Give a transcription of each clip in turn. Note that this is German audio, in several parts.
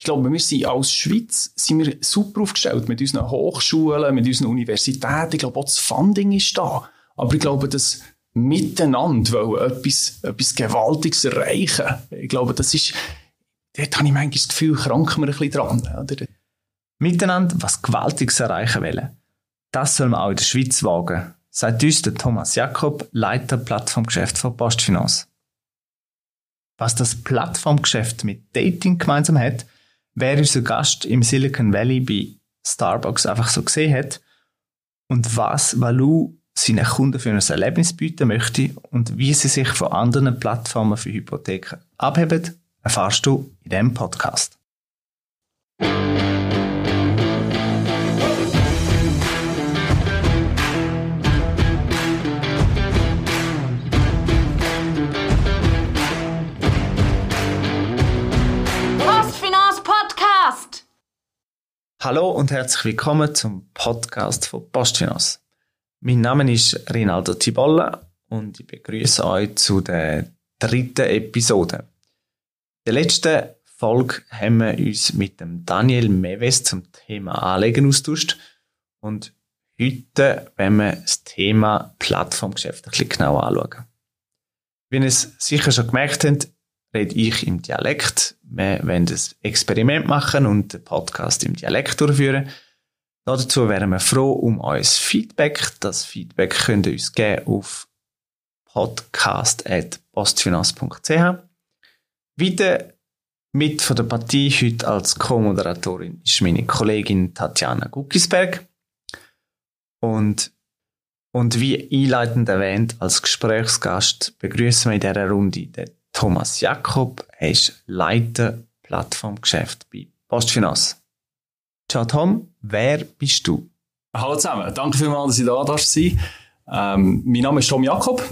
ich glaube, wir sind als Schweiz sind wir super aufgestellt mit unseren Hochschulen, mit unseren Universitäten. Ich glaube, auch das Funding ist da. Aber ich glaube, das miteinander wollen etwas, etwas Gewaltiges erreichen. Ich glaube, das ist, dort habe ich manchmal das Gefühl, kranken wir ein bisschen dran. Oder? Miteinander was Gewaltiges erreichen wollen. Das soll man auch in der Schweiz wagen, sagt uns der Thomas Jakob, Leiter Plattformgeschäft von Postfinance. Was das Plattformgeschäft mit Dating gemeinsam hat, wer unser Gast im Silicon Valley bei Starbucks einfach so gesehen hat und was Valou seinen Kunden für ein Erlebnis bieten möchte und wie sie sich von anderen Plattformen für Hypotheken abheben, erfahrst du in diesem Podcast. Hallo und herzlich willkommen zum Podcast von Postfinance. Mein Name ist Rinaldo Tibolla und ich begrüße euch zu der dritten Episode. In der letzten Folge haben wir uns mit dem Daniel Meves zum Thema Anlegen austauscht und heute werden wir das Thema Plattformgeschäft ein bisschen genauer anschauen. Wie ihr es sicher schon gemerkt habt, rede ich im Dialekt. Wir wollen ein Experiment machen und den Podcast im Dialekt durchführen. Dazu wären wir froh um euer Feedback. Das Feedback könnt ihr uns geben auf podcast.postfinanz.ch. Weiter mit von der Partie heute als Co-Moderatorin ist meine Kollegin Tatjana Guckisberg. Und, und wie einleitend erwähnt, als Gesprächsgast begrüßen wir in dieser Runde den Thomas Jakob. Er ist Leiter Plattformgeschäft bei Postfinanz. Ciao Tom, wer bist du? Hallo zusammen, danke vielmals, dass ich da darf sein ähm, Mein Name ist Tom Jakob.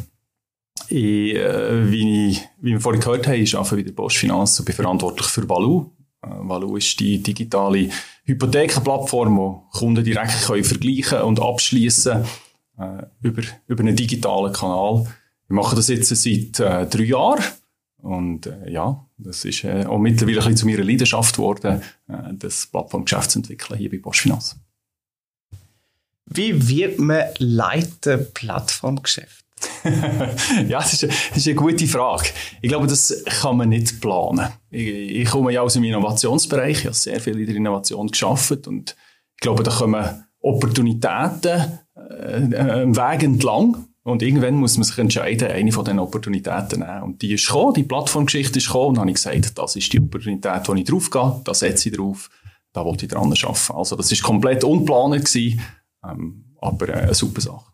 Ich, äh, wie, ich, wie wir vorhin gehört haben, ich arbeite bei der Postfinanz und bin verantwortlich für Valou. Äh, Valou ist die digitale Hypothekenplattform, wo Kunden direkt können vergleichen und abschließen äh, über, über einen digitalen Kanal. Wir machen das jetzt seit äh, drei Jahren und äh, ja, das ist äh, auch mittlerweile ein bisschen zu meiner Leidenschaft geworden, äh, das Plattformgeschäft zu entwickeln hier bei Bosch Finance. Wie wird man Leiter Plattformgeschäft? ja, das ist, eine, das ist, eine, gute Frage. Ich glaube, das kann man nicht planen. Ich, ich komme ja aus dem Innovationsbereich, ich habe sehr viel in der Innovation geschafft und ich glaube, da kommen Opportunitäten äh, äh, Weg entlang und irgendwann muss man sich entscheiden, eine von diesen Opportunitäten nehmen. Und die ist gekommen, die Plattformgeschichte ist gekommen, und dann habe ich gesagt, das ist die Opportunität, wo ich drauf gehe, da setze ich drauf, da wollte ich dran arbeiten. Also das ist komplett unplanend gewesen, ähm, aber äh, eine super Sache.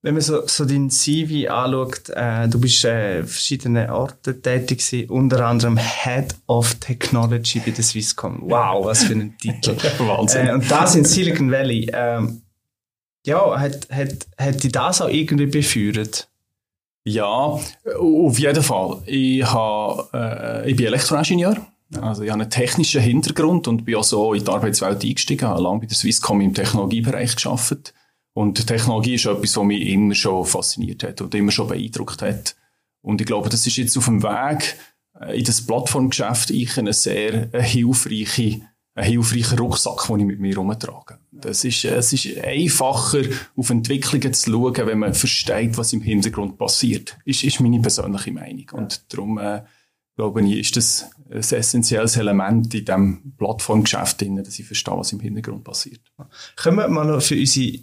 Wenn man so, so dein CV anschaut, äh, du bist äh, verschiedenen Orten tätig gewesen, unter anderem Head of Technology bei der Swisscom. Wow, was für ein Titel. Wahnsinn. Äh, und das in Silicon Valley. Ähm, ja, hat, hat, hat dich das auch irgendwie befeuert? Ja, auf jeden Fall. Ich, hab, äh, ich bin Elektroingenieur. Also ich habe einen technischen Hintergrund und bin auch so in die Arbeitswelt eingestiegen. Ich habe lange bei der Swisscom im Technologiebereich gearbeitet. Und Technologie ist etwas, was mich immer schon fasziniert hat und immer schon beeindruckt hat. Und ich glaube, das ist jetzt auf dem Weg äh, in das Plattformgeschäft eine sehr äh, hilfreiche ein hilfreicher Rucksack, den ich mit mir herumtrage. Das ist, es ist einfacher, auf Entwicklungen zu schauen, wenn man versteht, was im Hintergrund passiert. Ist, ist meine persönliche Meinung. Und darum, äh, glaube ich, ist das ein essentielles Element in diesem Plattformgeschäft, dass ich verstehe, was im Hintergrund passiert. Können wir mal noch für unsere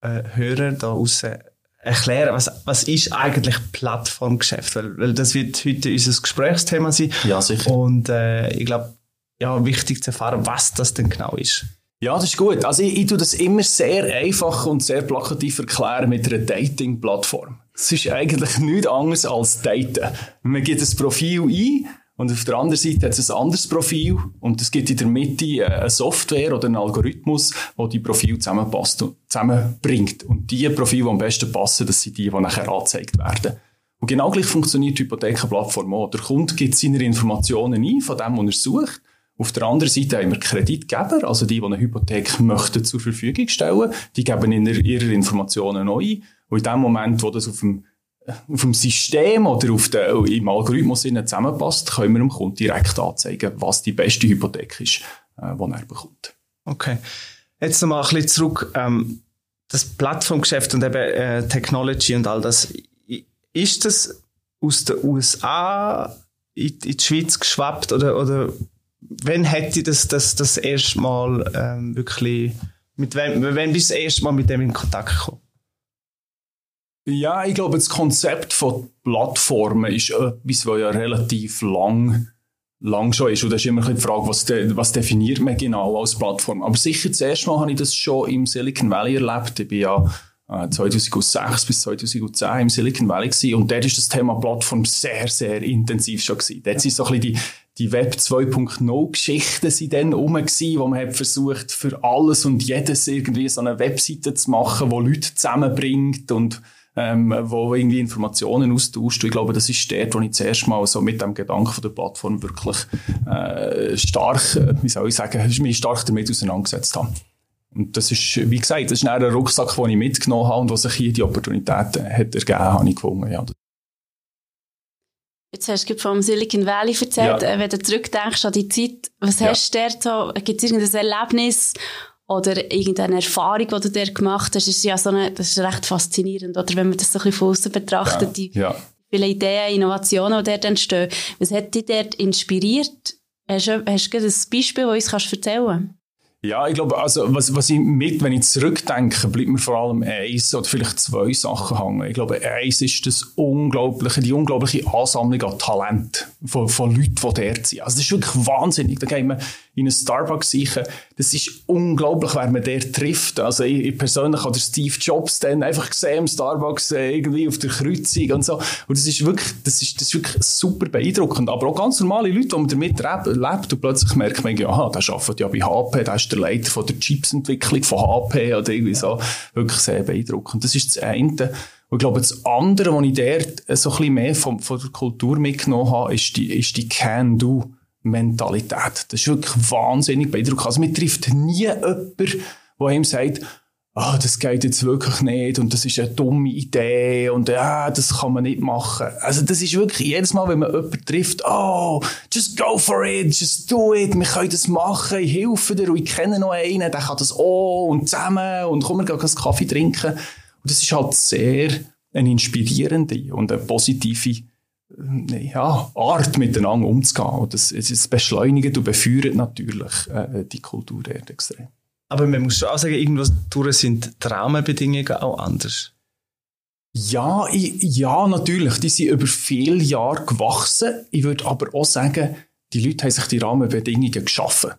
äh, Hörer da draussen erklären, was, was ist eigentlich Plattformgeschäft? Weil, weil das wird heute unser Gesprächsthema sein. Ja, sicher. Und äh, ich glaube, ja, wichtig zu erfahren, was das denn genau ist. Ja, das ist gut. Also ich, ich tue das immer sehr einfach und sehr plakativ erklären mit einer Dating-Plattform. Es ist eigentlich nichts anderes als Daten. Man gibt ein Profil ein und auf der anderen Seite hat es ein anderes Profil und es gibt in der Mitte eine Software oder einen Algorithmus, der die Profile zusammenpasst und zusammenbringt. Und die Profile, die am besten passen, das sind die, die nachher angezeigt werden. Und genau gleich funktioniert die Hypothekenplattform auch. Der Kunde gibt seine Informationen ein von dem, was er sucht auf der anderen Seite haben wir Kreditgeber, also die, die eine Hypothek möchten zur Verfügung stellen. Die geben in ihre Informationen neu. Und in dem Moment, wo das auf dem auf dem System oder auf der, im Algorithmus zusammenpasst, können wir dem Kunden direkt anzeigen, was die beste Hypothek ist, äh, die er bekommt. Okay. Jetzt nochmal ein bisschen zurück. Ähm, das Plattformgeschäft und eben äh, Technology und all das. Ist das aus den USA in, in die Schweiz geschwappt oder, oder wenn hätte das das, das erste Mal ähm, wirklich, mit wem, wenn bist du das erste Mal mit dem in Kontakt gekommen? Ja, ich glaube, das Konzept von Plattformen ist etwas, das ja relativ lang, lang schon ist. Und da ist immer die Frage, was, de, was definiert man genau als Plattform? Aber sicher, das erste Mal habe ich das schon im Silicon Valley erlebt. Ich bin ja 2006 äh, bis 2010 im Silicon Valley gewesen. Und dort ist das Thema Plattform sehr, sehr intensiv schon gewesen. Dort sind so ein bisschen die, die Web 2.0 Geschichten sind dann rum wo man hat versucht, für alles und jedes irgendwie so eine Webseite zu machen, wo Leute zusammenbringt und ähm, wo irgendwie Informationen austauscht. ich glaube, das ist dort, wo ich zuerst mal so mit dem Gedanken der Plattform wirklich äh, stark, äh, wie soll ich sagen, mich stark damit auseinandergesetzt habe. Und das ist, wie gesagt, das ist ein Rucksack, den ich mitgenommen habe und was sich hier die Opportunität hat ergeben, habe ich gefunden. Ja. Jetzt hast du vom Silicon Valley erzählt, ja. Äh, wenn du zurückdenkst an die Zeit, was ja. hast du dort so, gibt es irgendein Erlebnis oder irgendeine Erfahrung, die du dort gemacht hast? Das ist ja so eine, das ist recht faszinierend, oder wenn man das so ein bisschen von außen betrachtet, die ja. viele Ideen, Innovationen, die dort entstehen. Was hat dich dort inspiriert? Hast du, hast du ein Beispiel, das du uns erzählen kannst? Ja, ich glaube, also, was, was ich mit, wenn ich zurückdenke, bleibt mir vor allem eins oder vielleicht zwei Sachen hängen. Ich glaube, eins ist das unglaubliche, die unglaubliche Ansammlung an Talent von, von Leuten, die dort sind. Also, das ist wirklich wahnsinnig. Da gehen wir in einen Starbucks sicher. Das ist unglaublich, wer man dort trifft. Also, ich, ich persönlich habe Steve Jobs dann einfach gesehen im Starbucks äh, irgendwie auf der Kreuzung und so. Und das ist wirklich, das ist, das ist wirklich super beeindruckend. Aber auch ganz normale Leute, die man damit lebt und plötzlich merkt man, ja, der arbeitet ja bei HP, der ist der Leiter von der Chipsentwicklung von HP oder irgendwie so. Wirklich sehr beeindruckend. Das ist das eine. Und ich glaube, das andere, was ich dort so ein bisschen mehr von, von der Kultur mitgenommen habe, ist die, ist die Can-Do-Mentalität. Das ist wirklich wahnsinnig beeindruckend. Also, man trifft nie jemanden, der ihm sagt, ah, das geht jetzt wirklich nicht und das ist eine dumme Idee und ja, das kann man nicht machen. Also das ist wirklich jedes Mal, wenn man jemanden trifft, oh, just go for it, just do it, wir können das machen, ich helfe dir und ich kenne noch einen, der kann das auch und zusammen und komm, wir gehen einen Kaffee trinken. Das ist halt sehr eine inspirierende und eine positive äh, ja, Art miteinander umzugehen. Und das, es beschleunigt und befeuert natürlich äh, die Kultur extrem. Aber man muss schon auch sagen, irgendwas durch sind die Rahmenbedingungen auch anders. Ja, ich, ja, natürlich. Die sind über viele Jahre gewachsen. Ich würde aber auch sagen, die Leute haben sich die Rahmenbedingungen geschaffen.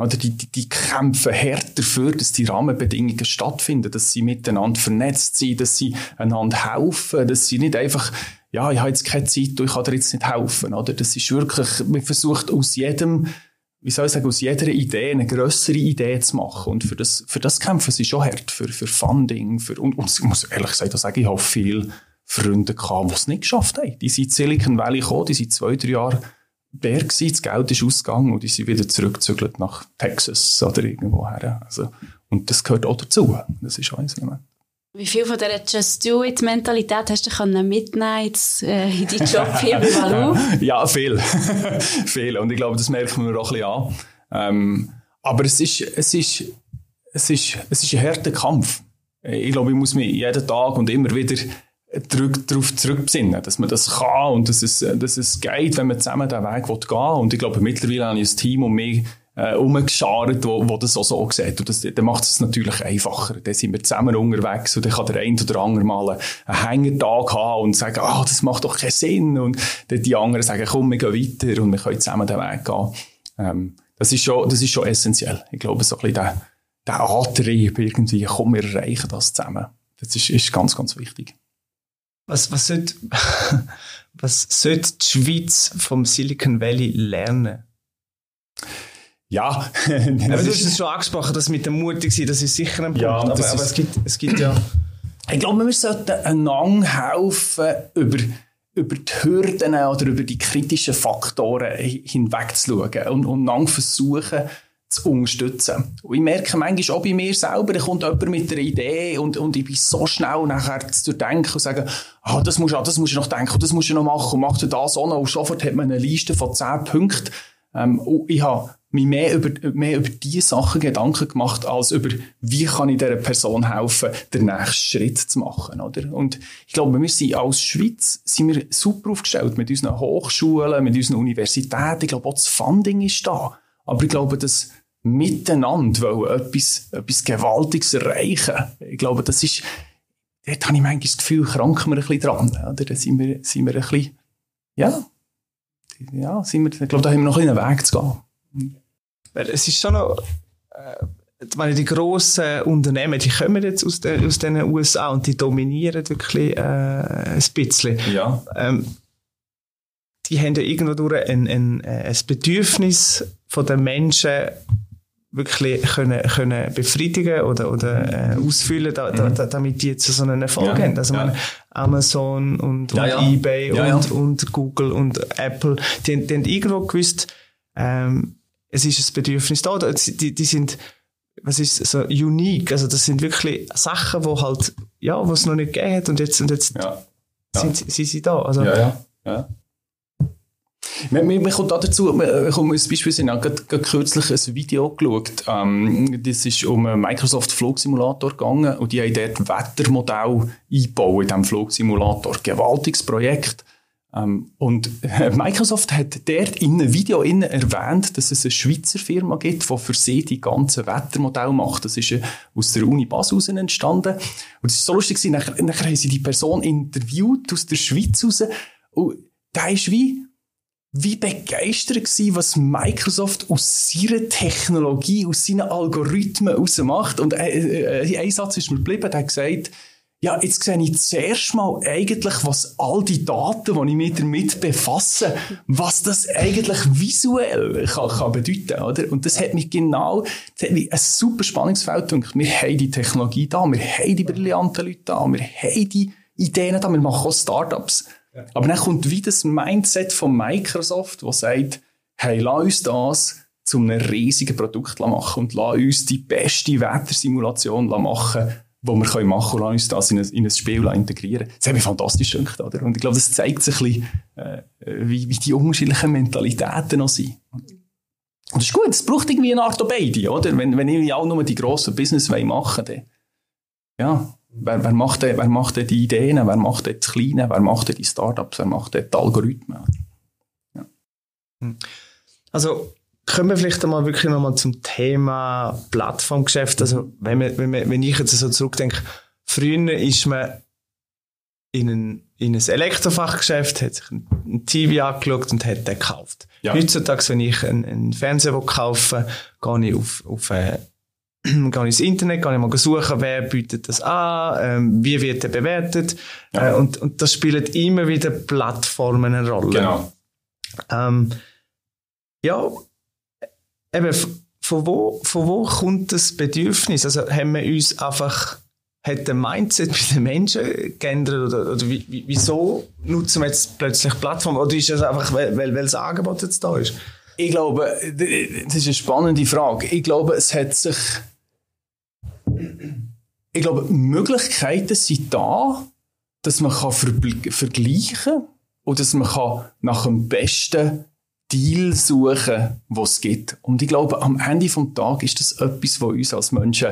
Oder die, die, die kämpfen hart dafür, dass die Rahmenbedingungen stattfinden, dass sie miteinander vernetzt sind, dass sie einander helfen, dass sie nicht einfach, ja, ich habe jetzt keine Zeit, ich kann dir jetzt nicht helfen. Oder? Das ist wirklich, man versucht aus jedem wie soll ich sagen, aus jeder Idee eine größere Idee zu machen. Und für das, für das kämpfen sie schon hart, für, für Funding, für, und, und ich muss ehrlich gesagt auch sagen, ich habe viele Freunde gehabt, die es nicht geschafft haben. Die sind in Silicon Valley gekommen, die sind zwei, drei Jahre der gewesen, das Geld ist ausgegangen und die sind wieder zurückgezügelt nach Texas oder irgendwo her. Also, und das gehört auch dazu. Das ist auch ein Element. Wie viel von dieser Just Do It Mentalität hast du können mitnehmen jetzt, äh, in deinen Job hier bei Valou? ja, viel. viel. Und ich glaube, das merken wir auch ein bisschen an. Ähm, aber es ist, es ist, es ist, es ist ein harter Kampf. Ich glaube, ich muss mich jeden Tag und immer wieder darauf zurückbesinnen, dass man das kann und dass es, dass es geht, wenn man zusammen den Weg gehen will. Und ich glaube, mittlerweile habe ich ein Team um mich äh, umgeschart, wo, wo das auch so sieht. Und das, dann macht es natürlich einfacher. Dann sind wir zusammen unterwegs und dann kann der eine oder andere mal einen Hängertag haben und sagen, ah, das macht doch keinen Sinn. Und dann die anderen sagen, komm, wir gehen weiter und wir können zusammen den Weg gehen. Ähm, das ist schon, das ist schon essentiell. Ich glaube, so ein bisschen der, der Antrieb irgendwie, komm, wir erreichen das zusammen. Das ist, ist ganz, ganz wichtig. Was, was, sollte, was sollte die Schweiz vom Silicon Valley lernen? Ja. aber du hast es schon angesprochen, dass mit der mutig sein, das ist sicher ein Punkt. Ja, aber, aber es, gibt, es gibt ja... Ich glaube, wir sollten einander helfen, über, über die Hürden oder über die kritischen Faktoren hinwegzuschauen und, und einander versuchen, zu unterstützen. Und ich merke manchmal auch bei mir selber, da kommt jemand mit einer Idee und, und ich bin so schnell nachher zu denken und sagen, ah, das musst du, das musst du noch denken, das musst du noch machen und mach du das auch noch. Und sofort hat man eine Liste von zehn Punkten. Ähm, und ich habe mich mehr über, mehr über diese Sachen Gedanken gemacht, als über, wie kann ich dieser Person helfen, den nächsten Schritt zu machen, oder? Und ich glaube, wir sind als Schweiz, sind wir super aufgestellt mit unseren Hochschulen, mit unseren Universitäten. Ich glaube, auch das Funding ist da. Aber ich glaube, dass miteinander wollen, etwas, etwas Gewaltiges erreichen. Ich glaube, das ist, dort habe ich manchmal das Gefühl, kranken wir ein bisschen dran, oder? Da sind wir, sind wir ein bisschen, ja, ja, sind wir, ich glaube, da haben wir noch einen Weg zu gehen. Es ist schon noch, äh, meine, die grossen Unternehmen, die kommen jetzt aus, den, aus den USA und die dominieren wirklich äh, ein bisschen. Ja. Ähm, die haben ja irgendwo durch ein, ein, ein Bedürfnis von den Menschen wirklich können, können befriedigen oder, oder äh, ausfüllen, da, da, da, damit die jetzt so einen Erfolg ja, haben. Also ja. meine, Amazon und, ja, und eBay und, und Google und Apple, die, die haben irgendwo gewusst, ähm, es ist ein Bedürfnis da. Die, die sind, was ist so unique. Also das sind wirklich Sachen, wo halt, ja, was es noch nicht gegeben hat und jetzt, und jetzt sind sie, sie da. Also, ja, ja. Man, man, man kommt dazu, man kommt als Beispiel ich habe kürzlich ein Video geschaut. Ähm, das ist um einen Microsoft Flugsimulator gegangen und die haben dort Wettermodell eingebaut in diesem Flugsimulator. Gewaltiges Projekt. Ähm, und Microsoft hat dort in einem Video erwähnt, dass es eine Schweizer Firma gibt, die für sie die ganzen Wettermodelle macht. Das ist aus der Uni Basel entstanden. Und es ist so lustig, nachher, nachher haben sie die Person interviewt aus der Schweiz raus. Und da ist wie, wie begeistert gewesen, was Microsoft aus ihrer Technologie, aus seinen Algorithmen rausmacht. Und äh, äh, ein Satz ist mir geblieben, der hat gesagt, ja, jetzt sehe ich zuerst mal eigentlich, was all die Daten, die ich mich damit befasse, was das eigentlich visuell kann, kann bedeuten, oder? Und das hat mich genau, das hat mich ein super Spannungsfeld gedacht. Wir haben die Technologie da, wir haben die brillanten Leute da, wir haben die Ideen da, wir machen auch Startups. Aber dann kommt wieder das Mindset von Microsoft, das sagt, hey, lass uns das zu einem riesigen Produkt machen und lass uns die beste Wettersimulation machen, die wir machen können und lass uns das in ein, in ein Spiel integrieren. Das hat mich fantastisch gedacht, oder? Und ich glaube, das zeigt sich ein bisschen, äh, wie, wie die unterschiedlichen Mentalitäten noch sind. Und das ist gut, es braucht irgendwie eine Art beide, oder? Wenn, wenn ich auch nur die grossen Business machen dann, ja, Wer, wer, macht denn, wer macht die Ideen? Wer macht das Kleine? Wer macht die Startups? Wer macht die Algorithmen? Ja. Hm. Also, kommen wir vielleicht einmal wirklich nochmal zum Thema Plattformgeschäft. Also, wenn, man, wenn, man, wenn ich jetzt so zurückdenke, früher ist man in ein, in ein Elektrofachgeschäft, hat sich ein TV angeschaut und hat den gekauft. Ja. Heutzutage, wenn ich einen, einen Fernseher kaufe, gehe ich auf, auf eine gehe ins Internet, gehe ich mal suchen, wer bietet das an, ähm, wie wird er bewertet. Ja. Äh, und, und das spielt immer wieder Plattformen eine Rolle. Genau. Ähm, ja, eben, von wo, von wo kommt das Bedürfnis? Also haben wir uns einfach, hat der Mindset bei den Menschen geändert oder, oder wie, wieso nutzen wir jetzt plötzlich Plattformen? Oder ist das einfach, weil, weil, weil das Angebot jetzt da ist? Ich glaube, das ist eine spannende Frage. Ich glaube, es hat sich ich glaube, Möglichkeiten sind da, dass man kann vergleichen kann und dass man kann nach dem besten Deal suchen, was es gibt. Und ich glaube, am Ende des Tages ist das etwas, was uns als Menschen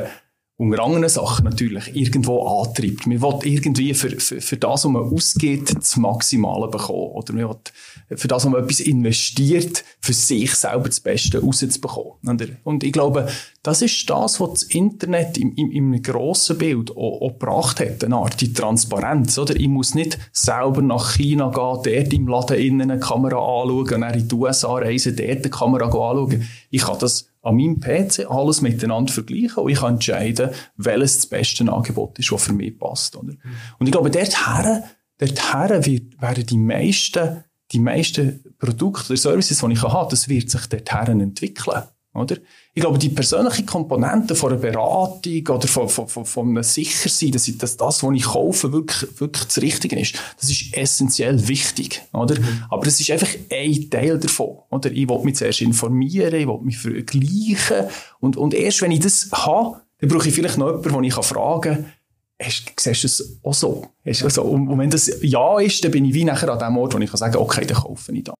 unter anderen Sachen natürlich irgendwo antreibt. Man will irgendwie für, für, für das, was man ausgeht, das Maximale bekommen. Oder man will für das, was man etwas investiert, für sich selber das Beste rauszubekommen. Und ich glaube, das ist das, was das Internet im, im, im grossen Bild auch, auch gebracht hat. Eine Art die Transparenz. Oder? Ich muss nicht selber nach China gehen, dort im Laden innen eine Kamera anschauen, und dann in die USA reisen, dort eine Kamera anschauen. Ich kann das an meinem PC alles miteinander vergleichen und ich kann entscheiden, welches das beste Angebot ist, das für mich passt. Oder? Und ich glaube, dorthin, dorthin wird, werden die meisten, die meisten Produkte oder Services, die ich habe, das wird sich dorthin entwickeln. Oder? Ich glaube, die persönliche Komponente von einer Beratung oder von, von, von, von einem Sichersein, dass, ich, dass das, was ich kaufe, wirklich, wirklich das Richtige ist, das ist essentiell wichtig. Oder? Mhm. Aber es ist einfach ein Teil davon. Oder? Ich will mich zuerst informieren, ich will mich vergleichen. Und, und erst wenn ich das habe, dann brauche ich vielleicht noch jemanden, den ich fragen kann, hast, siehst du es auch so? Hast, also, und, und wenn das Ja ist, dann bin ich wie nachher an dem Ort, wo ich kann sagen kann, okay, dann kaufe ich da.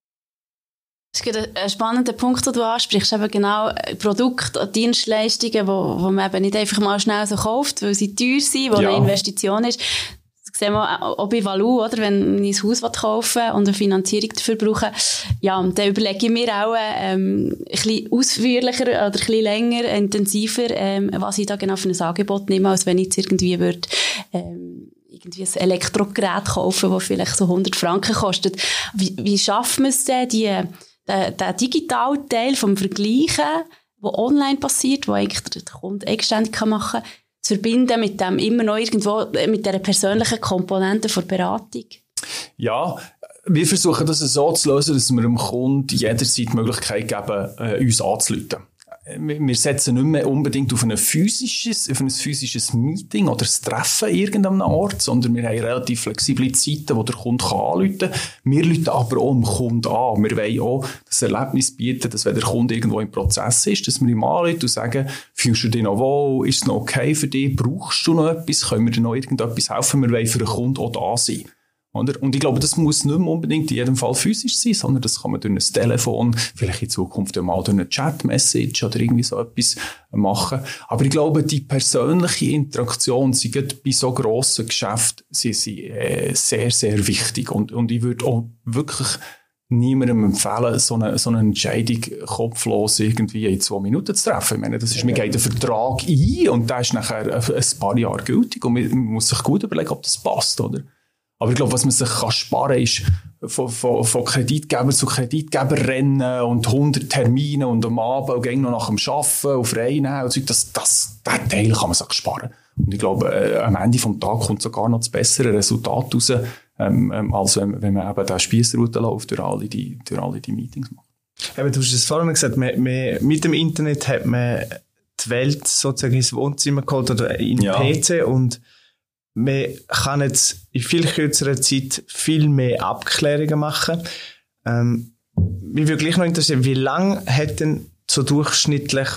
Das ist ein spannender Punkt, den du ansprichst. Eben genau äh, Produkte und Dienstleistungen, wo, wo man eben nicht einfach mal schnell so kauft, weil sie teuer sind, wo ja. eine Investition ist. Das sehen wir auch bei Valu, oder? Wenn ich ein Haus kaufen und eine Finanzierung dafür brauche. Ja, dann überlege ich mir auch, ähm, ein bisschen ausführlicher oder ein bisschen länger, intensiver, ähm, was ich da genau für ein Angebot nehme, als wenn ich jetzt irgendwie würde, ähm, irgendwie ein Elektrogerät kaufen, das vielleicht so 100 Franken kostet. Wie, wie schafft man es denn, die, der, der digitale Teil vom Vergleichen, der online passiert, wo eigentlich der Kunde eigenständig machen kann, zu verbinden mit dem immer noch irgendwo, mit der persönlichen Komponente der Beratung? Ja, wir versuchen das so zu lösen, dass wir dem Kunden jederzeit die Möglichkeit geben, äh, uns anzuleiten wir setzen nicht mehr unbedingt auf ein physisches, auf ein physisches Meeting oder ein Treffen irgendeinem Ort, sondern wir haben relativ flexible Zeiten, wo der Kunde kann anrufen kann. Wir rufen aber auch dem Kunden an. Wir wollen auch das Erlebnis bieten, dass wenn der Kunde irgendwo im Prozess ist, dass wir ihm anrufen und sagen, fühlst du dich noch wohl? Ist es noch okay für dich? Brauchst du noch etwas? Können wir dir noch irgendetwas helfen? Wir wollen für den Kunden auch da sein. Oder? Und ich glaube, das muss nicht mehr unbedingt in jedem Fall physisch sein, sondern das kann man durch ein Telefon, vielleicht in Zukunft mal durch eine Chat-Message oder irgendwie so etwas machen. Aber ich glaube, die persönliche Interaktion, sie geht bei so grossen Geschäften, sie sind äh, sehr, sehr wichtig. Und, und ich würde auch wirklich niemandem empfehlen, so eine, so eine Entscheidung kopflos irgendwie in zwei Minuten zu treffen. Ich meine, das ist, man geht einen Vertrag ein und der ist nachher ein paar Jahre gültig und man muss sich gut überlegen, ob das passt, oder? Aber ich glaube, was man sich kann sparen kann, ist von, von, von Kreditgeber zu Kreditgeber rennen und 100 Termine und am Abend und noch nach dem Arbeiten auf Reinen und so. Das, das, der Teil kann man sich sparen. Und ich glaube, äh, am Ende des Tages kommt sogar noch das bessere Resultat raus, ähm, ähm, als wenn, wenn man eben den Spiessroute läuft durch alle die, durch alle die Meetings macht. Eben, du hast es vorhin gesagt, man, man, mit dem Internet hat man die Welt sozusagen ins Wohnzimmer geholt oder in den ja. PC und man kann jetzt in viel kürzerer Zeit viel mehr Abklärungen machen. Ähm, mich würde gleich noch interessieren, wie lange hat denn so durchschnittlich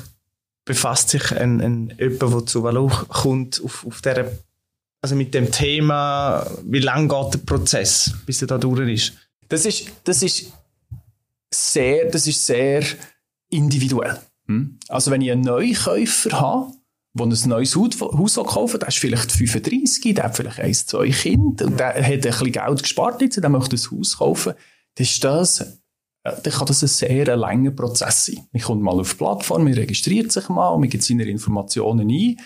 befasst sich ein, ein jemand, der zu Valo kommt, auf, auf der, also mit dem Thema, wie lange geht der Prozess, bis er da durch ist? Das ist, das ist sehr, das ist sehr individuell. Hm? Also wenn ich einen Neukäufer habe, der ein neues Haus kaufen der ist vielleicht 35, der hat vielleicht eins, zwei Kinder und der hat ein bisschen Geld gespart jetzt, der möchte ein Haus kaufen, dann ist das, äh, dann kann das ein sehr langer Prozess sein. Man kommt mal auf die Plattform, man registriert sich mal, man gibt seine Informationen ein,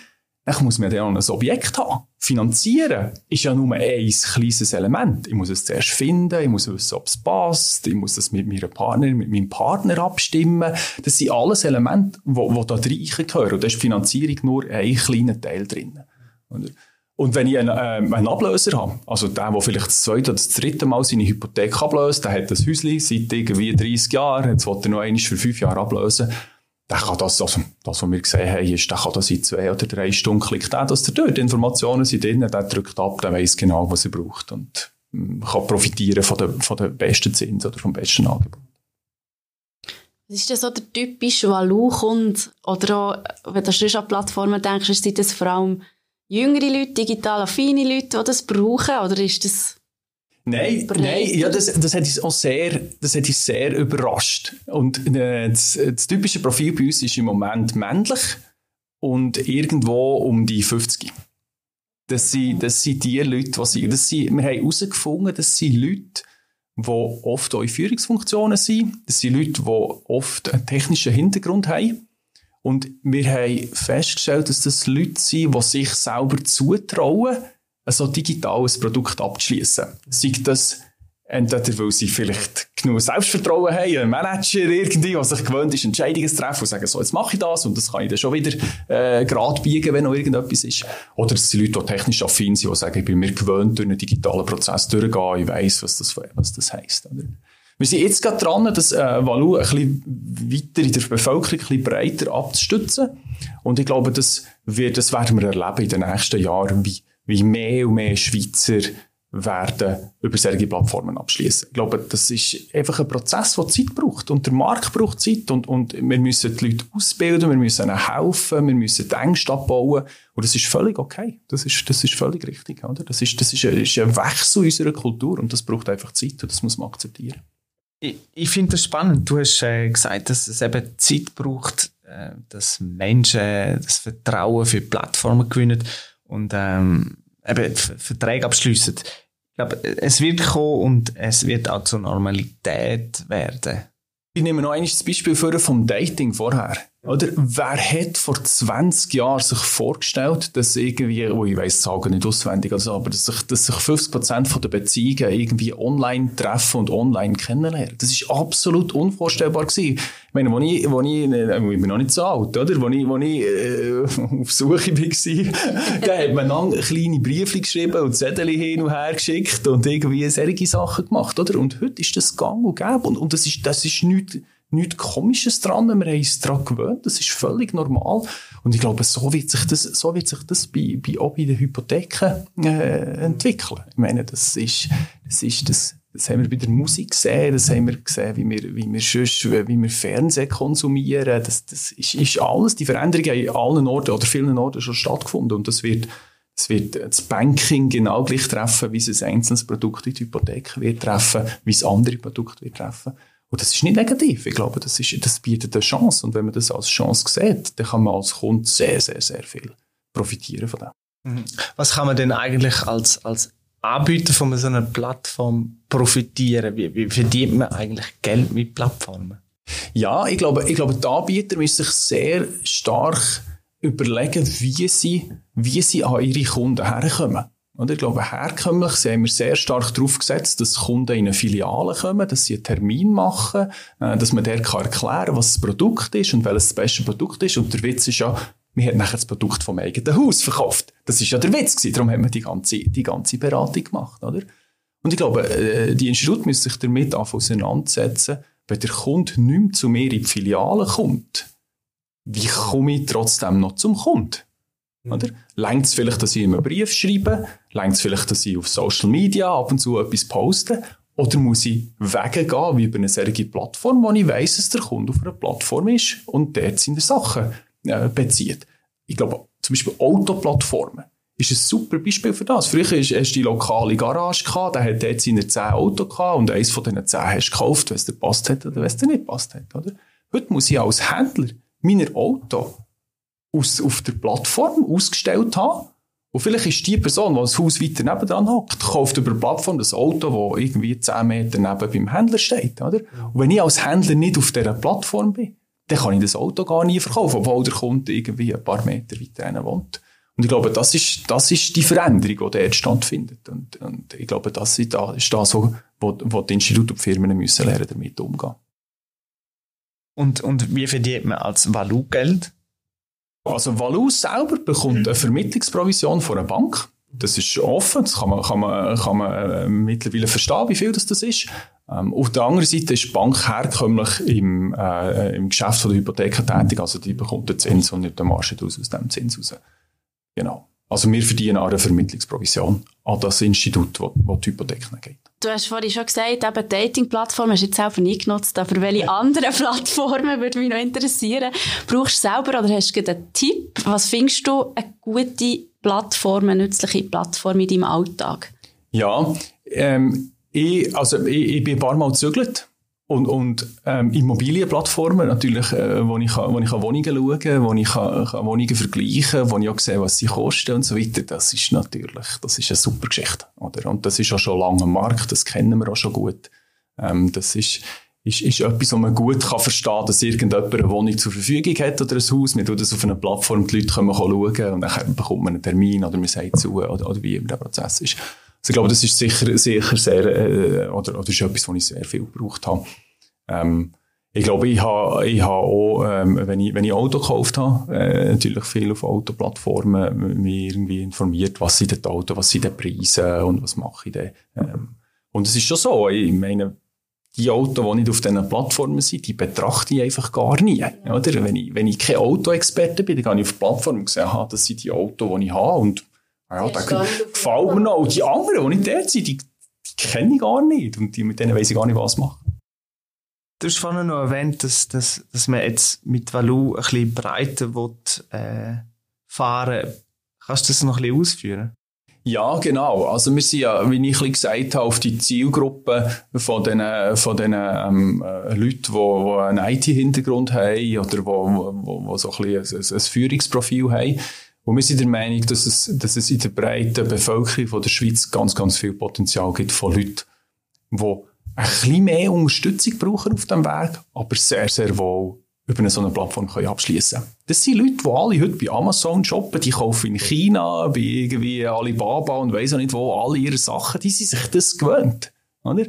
dann muss man dann auch ein Objekt haben. Finanzieren ist ja nur ein kleines Element. Ich muss es zuerst finden, ich muss wissen, ob es passt, ich muss es mit meiner Partner, mit meinem Partner abstimmen. Das sind alles Elemente, die, die da reingehören. Und da ist Finanzierung nur ein kleiner Teil drin. Und wenn ich einen, äh, einen Ablöser habe, also der, der vielleicht das zweite oder das dritte Mal seine Hypothek ablöst, der hat das Häuschen seit irgendwie 30 Jahren, jetzt will er noch einmal für fünf Jahre ablösen, der kann das, also das, was wir gesehen haben, ist, der kann das in zwei oder drei Stunden klickt er, dass er dort Informationen sind drin, der drückt ab, der weiß genau, was er braucht und mm, kann profitieren von der, von der besten Zins oder vom besten Angebot. Was ist das so der typische Valu-Kunde? Oder auch, wenn du schon an Plattformen denkst, sind das vor allem jüngere Leute, digital affine Leute, die das brauchen? Oder ist das Nein, nein, ja, das, das hat uns auch sehr, das hat uns sehr überrascht. Und äh, das, das, typische Profil bei uns ist im Moment männlich und irgendwo um die 50. Das sind, das sind die Leute, die sind, das sind, wir haben herausgefunden, das sind Leute, die oft auch in Führungsfunktionen sind. Das sind Leute, die oft einen technischen Hintergrund haben. Und wir haben festgestellt, dass das Leute sind, die sich selber zutrauen, so digitales Produkt abzuschließen. Sei das entweder, weil sie vielleicht genug Selbstvertrauen haben, ein Manager irgendwie, der sich gewöhnt ist, Entscheidungen zu treffen und sagen, so, jetzt mache ich das und das kann ich dann schon wieder äh, gerade biegen, wenn noch irgendetwas ist. Oder es sind Leute, die technisch affin sind, die sagen, ich bin mir gewöhnt, durch einen digitalen Prozess durchzugehen, ich weiss, was das, was das heisst. Oder? Wir sind jetzt gerade dran, das äh, Valu ein bisschen weiter in der Bevölkerung, ein bisschen breiter abzustützen. Und ich glaube, das, wird, das werden wir erleben in den nächsten Jahren, wie, wie mehr und mehr Schweizer werden über solche Plattformen abschließen. Ich glaube, das ist einfach ein Prozess, der Zeit braucht. Und der Markt braucht Zeit. Und, und wir müssen die Leute ausbilden, wir müssen ihnen helfen, wir müssen die Ängste abbauen. Und das ist völlig okay. Das ist, das ist völlig richtig. Oder? Das, ist, das ist, ein, ist ein Wechsel unserer Kultur und das braucht einfach Zeit und das muss man akzeptieren. Ich, ich finde das spannend. Du hast äh, gesagt, dass es eben Zeit braucht, äh, dass Menschen das Vertrauen für Plattformen gewinnen und ähm, eben Verträge abschließen. Ich glaube, es wird kommen und es wird auch zur Normalität werden. Ich nehme noch ein Beispiel vom Dating vorher. Oder wer hat vor 20 Jahren sich vorgestellt, dass irgendwie, oh, ich weiss sagen nicht auswendig, also, aber dass sich, dass sich 50 Prozent der Beziehungen irgendwie online treffen und online kennenlernen? Das ist absolut unvorstellbar gewesen. Ich meine, wo ich, wo ich, äh, ich bin noch nicht so alt, oder? Wo ich, wo ich äh, auf Suche war, da hat man dann kleine Briefe geschrieben und Zettel hin und her geschickt und irgendwie solche Sachen gemacht, oder? Und heute ist das gang und gäbe und, und das ist, das ist nichts, nichts Komisches dran. Wir haben uns daran gewöhnt. Das ist völlig normal. Und ich glaube, so wird sich das, so wird sich das bei, bei, auch bei den Hypotheken äh, entwickeln. Ich meine, das ist, das ist das, das haben wir bei der Musik gesehen, das haben wir gesehen, wie wir, wie wir, sonst, wie wir Fernsehen konsumieren. Das, das ist, ist alles, die Veränderungen in allen Orten oder vielen Orten schon stattgefunden. Und das wird, das wird das Banking genau gleich treffen, wie es ein einzelnes Produkt in die Hypothek wird treffen, wie es andere Produkte wird treffen. Und das ist nicht negativ. Ich glaube, das, ist, das bietet eine Chance. Und wenn man das als Chance sieht, dann kann man als Kunde sehr, sehr, sehr viel profitieren von dem. Mhm. Was kann man denn eigentlich als, als Anbieter von so einer Plattform profitieren? Wie, wie verdient man eigentlich Geld mit Plattformen? Ja, ich glaube, ich glaube, die Anbieter müssen sich sehr stark überlegen, wie sie, wie sie an ihre Kunden herkommen. Und ich glaube, herkömmlich sind wir sehr stark darauf gesetzt, dass Kunden in eine Filiale kommen, dass sie einen Termin machen, äh, dass man der kann erklären was das Produkt ist und welches das beste Produkt ist. Und der Witz ist ja, man hat nachher das Produkt vom eigenen Haus verkauft. Das ist ja der Witz gewesen. Darum haben wir die ganze, die ganze Beratung gemacht, oder? Und ich glaube, äh, die Institute müssen sich damit auseinandersetzen, wenn der Kunde nicht mehr zu mir in die Filiale kommt, wie komme ich trotzdem noch zum Kunden? Mhm. Oder? Längt es vielleicht, dass ich ihm einen Brief schreibe? Längt es vielleicht, dass ich auf Social Media ab und zu etwas poste? Oder muss ich weggehen, wie über eine solche Plattform, wo ich weiss, dass der Kunde auf einer Plattform ist und dort seine Sachen äh, bezieht? Ich glaube, zum Beispiel Autoplattformen ist ein super Beispiel für das. Früher hast du die lokale Garage gehabt, der hat dort seine 10 Autos gehabt und eins von diesen 10 hast du gekauft, wenn es dir passt hat oder wenn es dir nicht passt hat, oder? Heute muss ich als Händler meiner Auto aus, auf der Plattform ausgestellt haben. Und vielleicht ist die Person, die das Haus weiter nebenan hockt, kauft über die Plattform das Auto, das irgendwie 10 Meter neben beim Händler steht. Oder? Und wenn ich als Händler nicht auf dieser Plattform bin, dann kann ich das Auto gar nie verkaufen, obwohl der Kunde irgendwie ein paar Meter weiter wohnt. Und ich glaube, das ist, das ist die Veränderung, die dort stattfindet. Und, und ich glaube, das ist das, wo, wo die Institute und Firmen müssen lernen, damit umgehen. Und, und wie verdient man als Valu Geld? Also Valus selber bekommt eine Vermittlungsprovision von einer Bank. Das ist offen, das kann man, kann man, kann man äh, mittlerweile verstehen, wie viel das, das ist. Ähm, auf der anderen Seite ist die Bank herkömmlich im, äh, im Geschäft von der Hypotheken tätig, also die bekommt den Zins und nicht den Marge aus, aus dem Zins raus. Genau. Also wir verdienen auch eine Vermittlungsprovision an das Institut, wo, wo die Hypotheken geht. Du hast vorhin schon gesagt, eben Dating-Plattformen hast du jetzt selber nicht genutzt, aber welche anderen Plattformen würde mich noch interessieren? Brauchst du selber oder hast du einen Tipp? Was findest du eine gute Plattform, eine nützliche Plattform in deinem Alltag? Ja, ähm, ich, also ich, ich bin ein paar Mal gezügelt und, und ähm, Immobilienplattformen natürlich, äh, wo, ich, wo ich an Wohnungen schaue, wo ich kann, kann Wohnungen vergleichen wo ich auch sehe, was sie kosten und so weiter, das ist natürlich, das ist eine super Geschichte. Oder? Und das ist auch schon lange am Markt, das kennen wir auch schon gut. Ähm, das ist, ist, ist etwas, wo man gut kann verstehen kann, dass irgendjemand eine Wohnung zur Verfügung hat oder ein Haus. Man tut das auf einer Plattform, die Leute können schauen und dann bekommt man einen Termin oder man sagt zu oder, oder wie immer der Prozess ist. Also ich glaube, das ist sicher, sicher sehr, äh, oder, oder ist etwas, was ich sehr viel gebraucht habe. Ähm, ich glaube, ich habe, ich habe auch, ähm, wenn, ich, wenn ich Auto gekauft habe, äh, natürlich viel auf Autoplattformen mich irgendwie informiert, was sind die Autos, was sind die Preise und was mache ich denn. Ähm, und es ist schon so, ich meine, die Autos, die nicht auf diesen Plattformen sind, die betrachte ich einfach gar nie. Oder? Wenn, ich, wenn ich kein Autoexperte bin, dann gehe ich auf die Plattform und sehe, aha, das sind die Autos, die ich habe. Und ja, da gefällt mir noch. Und die anderen, die nicht dort sind, die, die kenne ich gar nicht. Und die, mit denen weiß ich gar nicht, was machen. Du hast vorhin noch erwähnt, dass, dass, dass man jetzt mit Value ein bisschen breiter will, äh, fahren will. Kannst du das noch ein bisschen ausführen? Ja, genau. Also wir sind ja, wie ich gesagt habe, auf die Zielgruppe von den, von den ähm, äh, Leuten, die, die einen IT-Hintergrund haben oder wo, wo, wo so ein, bisschen ein, ein Führungsprofil haben. Und wir sind der Meinung, dass es, dass es in der breiten Bevölkerung von der Schweiz ganz, ganz viel Potenzial gibt von Leuten, die ein bisschen mehr Unterstützung brauchen auf dem Weg, aber sehr, sehr wohl über so eine Plattform können abschließen Das sind Leute, die alle heute bei Amazon shoppen, die kaufen in China, bei irgendwie Alibaba und weiss auch nicht wo, alle ihre Sachen, die sind sich das gewöhnt. Oder?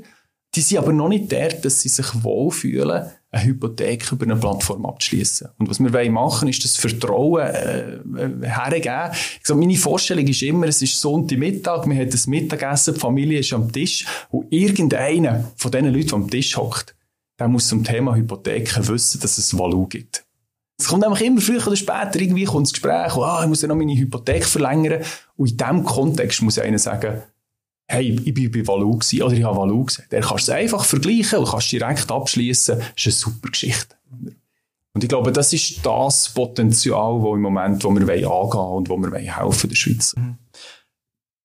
Die sind aber noch nicht dort, dass sie sich wohlfühlen, eine Hypothek über eine Plattform abzuschließen. Und was wir wollen machen, ist das Vertrauen äh, äh, hergeben. Ich sage, meine Vorstellung ist immer, es ist Sonntagmittag, man hat das Mittagessen, die Familie ist am Tisch und irgendeiner von diesen Leuten, der am Tisch hockt, der muss zum Thema Hypotheken wissen, dass es Valu gibt. Es kommt nämlich immer früher oder später irgendwie kommt das Gespräch, oh, ich muss ja noch meine Hypothek verlängern. Und in diesem Kontext muss einer sagen, hey, ich bin bei Valu gewesen, oder ich habe Valu gesehen. Der kannst du einfach vergleichen und kannst direkt abschließen. Das ist eine super Geschichte. Und ich glaube, das ist das Potenzial, wo im Moment, wo wir angehen wollen und wo wir helfen der Schweiz. Mhm.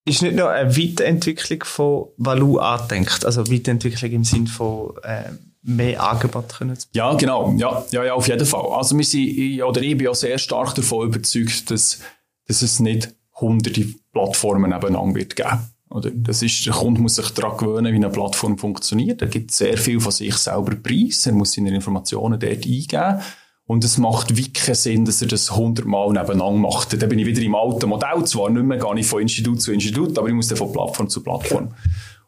Ist nicht nur eine Weiterentwicklung von Valu angedenkt, also Weiterentwicklung im Sinne von äh, mehr Angebot können zu Ja, genau. Ja, ja, ja, auf jeden Fall. Also wir sind, oder ich bin ja sehr stark davon überzeugt, dass, dass es nicht hunderte Plattformen nebeneinander wird geben. Oder das ist, der Kunde muss sich daran gewöhnen, wie eine Plattform funktioniert. Er gibt sehr viel von sich selber preis. Er muss seine Informationen dort eingeben. Und es macht wirklich keinen Sinn, dass er das hundertmal nebeneinander macht. Dann bin ich wieder im alten Modell. Zwar nicht mehr gar nicht von Institut zu Institut, aber ich muss dann von Plattform zu Plattform.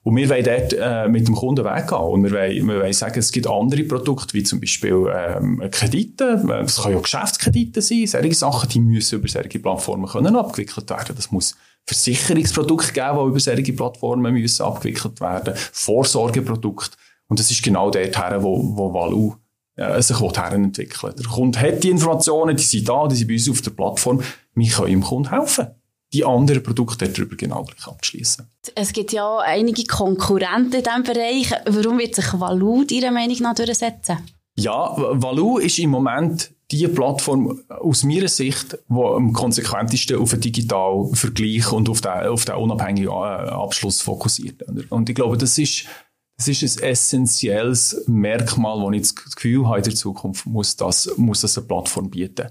Und wir wollen dort äh, mit dem Kunden weggehen. Und wir wollen, wir wollen sagen, es gibt andere Produkte, wie zum Beispiel ähm, Kredite. Es können ja Geschäftskredite sein. Solche Sachen, die müssen über solche Plattformen können abgewickelt werden. Das muss Versicherungsprodukte geben, die über solche Plattformen müssen abgewickelt werden. Vorsorgeprodukte. Und das ist genau dort her, wo, wo Valu äh, sich herentwickeln Der Kunde hat die Informationen, die sind da, die sind bei uns auf der Plattform. Wir können ihm Kunden helfen die anderen Produkte darüber genau gleich abschließen. Es gibt ja einige Konkurrenten in diesem Bereich. Warum wird sich Valu Ihrer Meinung nach durchsetzen? Ja, Valu ist im Moment die Plattform aus meiner Sicht, die am konsequentesten auf den digitalen Vergleich und auf den, auf den unabhängigen äh, Abschluss fokussiert. Und ich glaube, das ist, das ist ein essentielles Merkmal, das ich das Gefühl habe, in der Zukunft muss das, muss das eine Plattform bieten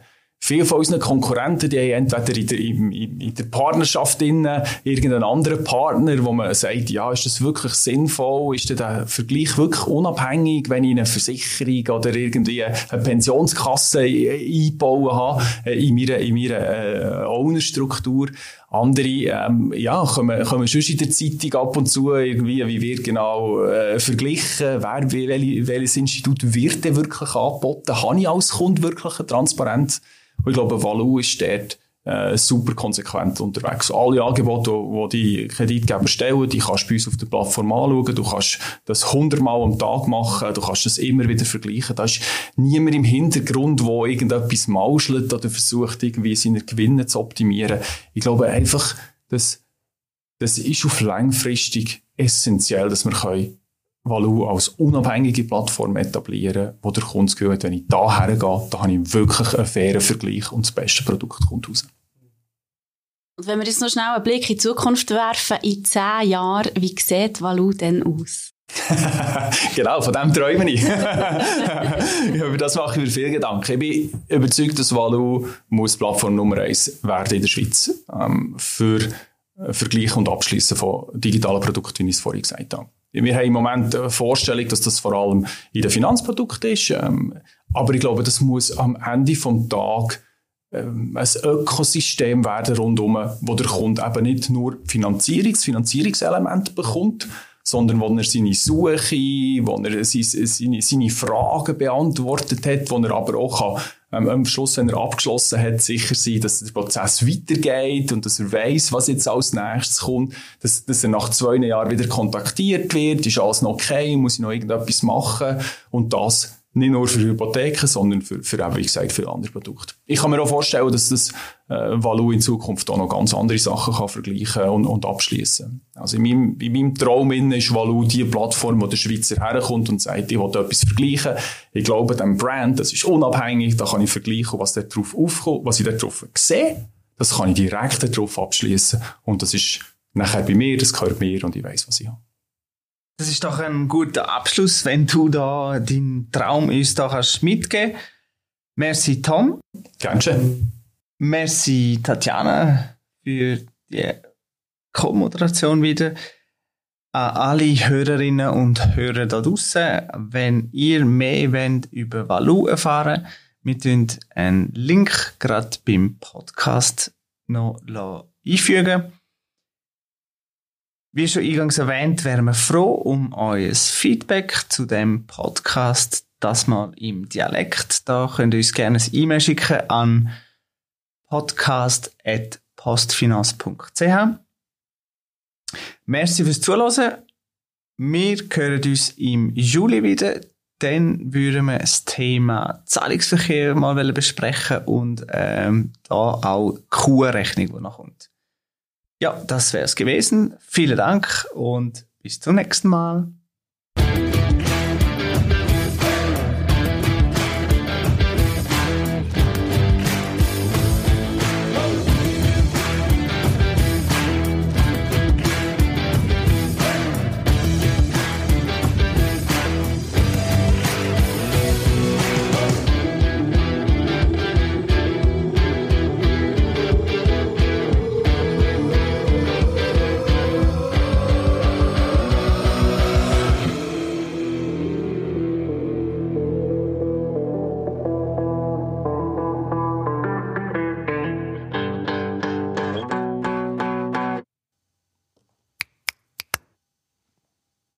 viele von unseren Konkurrenten, die haben entweder in der, in, in der Partnerschaft innen irgendeinen anderen Partner, wo man sagt, ja, ist das wirklich sinnvoll? Ist der Vergleich wirklich unabhängig, wenn ich eine Versicherung oder irgendwie eine Pensionskasse einbauen habe äh, in meiner, in meiner äh, Ownerstruktur? Andere, ähm, ja, kommen, kommen schon in der Zeitung ab und zu irgendwie, wie wird genau äh, verglichen, wer, welche, welches Institut wird denn wirklich angeboten? Habe ich als Kunde wirklich eine Transparenz? Und ich glaube, Valu ist dort äh, super konsequent unterwegs. Alle Angebote, die die Kreditgeber stellen, die kannst du bei uns auf der Plattform anschauen. Du kannst das hundertmal am Tag machen. Du kannst das immer wieder vergleichen. Da ist niemand im Hintergrund, der irgendetwas mauschelt oder versucht, irgendwie seine Gewinne zu optimieren. Ich glaube einfach, dass das ist auf langfristig essentiell, dass wir können Value als unabhängige Plattform etablieren, wo der Kunde das Gefühl hat, wenn ich da hergehe, da habe ich wirklich einen fairen Vergleich und das beste Produkt kommt raus. Und wenn wir jetzt noch schnell einen Blick in die Zukunft werfen, in zehn Jahren, wie sieht Valu denn aus? genau, von dem träume ich. Über das mache ich mir viel Gedanken. Ich bin überzeugt, dass Valu muss Plattform Nummer eins werden in der Schweiz ähm, für Vergleich und Abschließen von digitalen Produkten, wie ich es vorhin gesagt habe. Wir haben im Moment eine Vorstellung, dass das vor allem in den Finanzprodukten ist. Ähm, aber ich glaube, das muss am Ende vom Tag ähm, ein Ökosystem werden rundum, wo der Kunde eben nicht nur Finanzierungs, Finanzierungselement bekommt, sondern wo er seine Suche, wo er seine, seine Fragen beantwortet hat, wo er aber auch kann, ähm, am Schluss, wenn er abgeschlossen hat, sicher sein, dass der Prozess weitergeht und dass er weiß, was jetzt als nächstes kommt, dass, dass er nach zwei Jahren wieder kontaktiert wird, ist alles noch okay, muss ich noch irgendetwas machen? Und das nicht nur für Hypotheken, sondern für, für auch, wie gesagt, für andere Produkte. Ich kann mir auch vorstellen, dass das äh, Value in Zukunft auch noch ganz andere Sachen kann vergleichen und, und abschließen. Also in meinem, in meinem Traum ist Value die Plattform, wo der Schweizer herkommt und sagt, ich will etwas vergleichen. Ich glaube, dem Brand, das ist unabhängig, da kann ich vergleichen, was dort drauf aufkommt, was ich dort drauf sehe. Das kann ich direkt darauf abschließen und das ist nachher bei mir, das gehört mir und ich weiß, was ich habe. Das ist doch ein guter Abschluss, wenn du da deinen Traum uns da kannst mitgeben. Merci Tom. Gern schön. Merci Tatjana für die Co-Moderation wieder. An alle Hörerinnen und Hörer da draußen, wenn ihr mehr wollt über Valu erfahren wir tun einen Link gerade beim Podcast noch einfügen. Wie schon eingangs erwähnt, wären wir froh um euer Feedback zu dem Podcast, das mal im Dialekt. Da könnt ihr uns gerne ein E-Mail schicken an podcast.postfinanz.ch. Merci fürs Zuhören. Wir hören uns im Juli wieder. Dann würden wir das Thema Zahlungsverkehr mal besprechen und ähm, da auch Q-Rechnung, die noch kommt. Ja, das wäre es gewesen. Vielen Dank und bis zum nächsten Mal.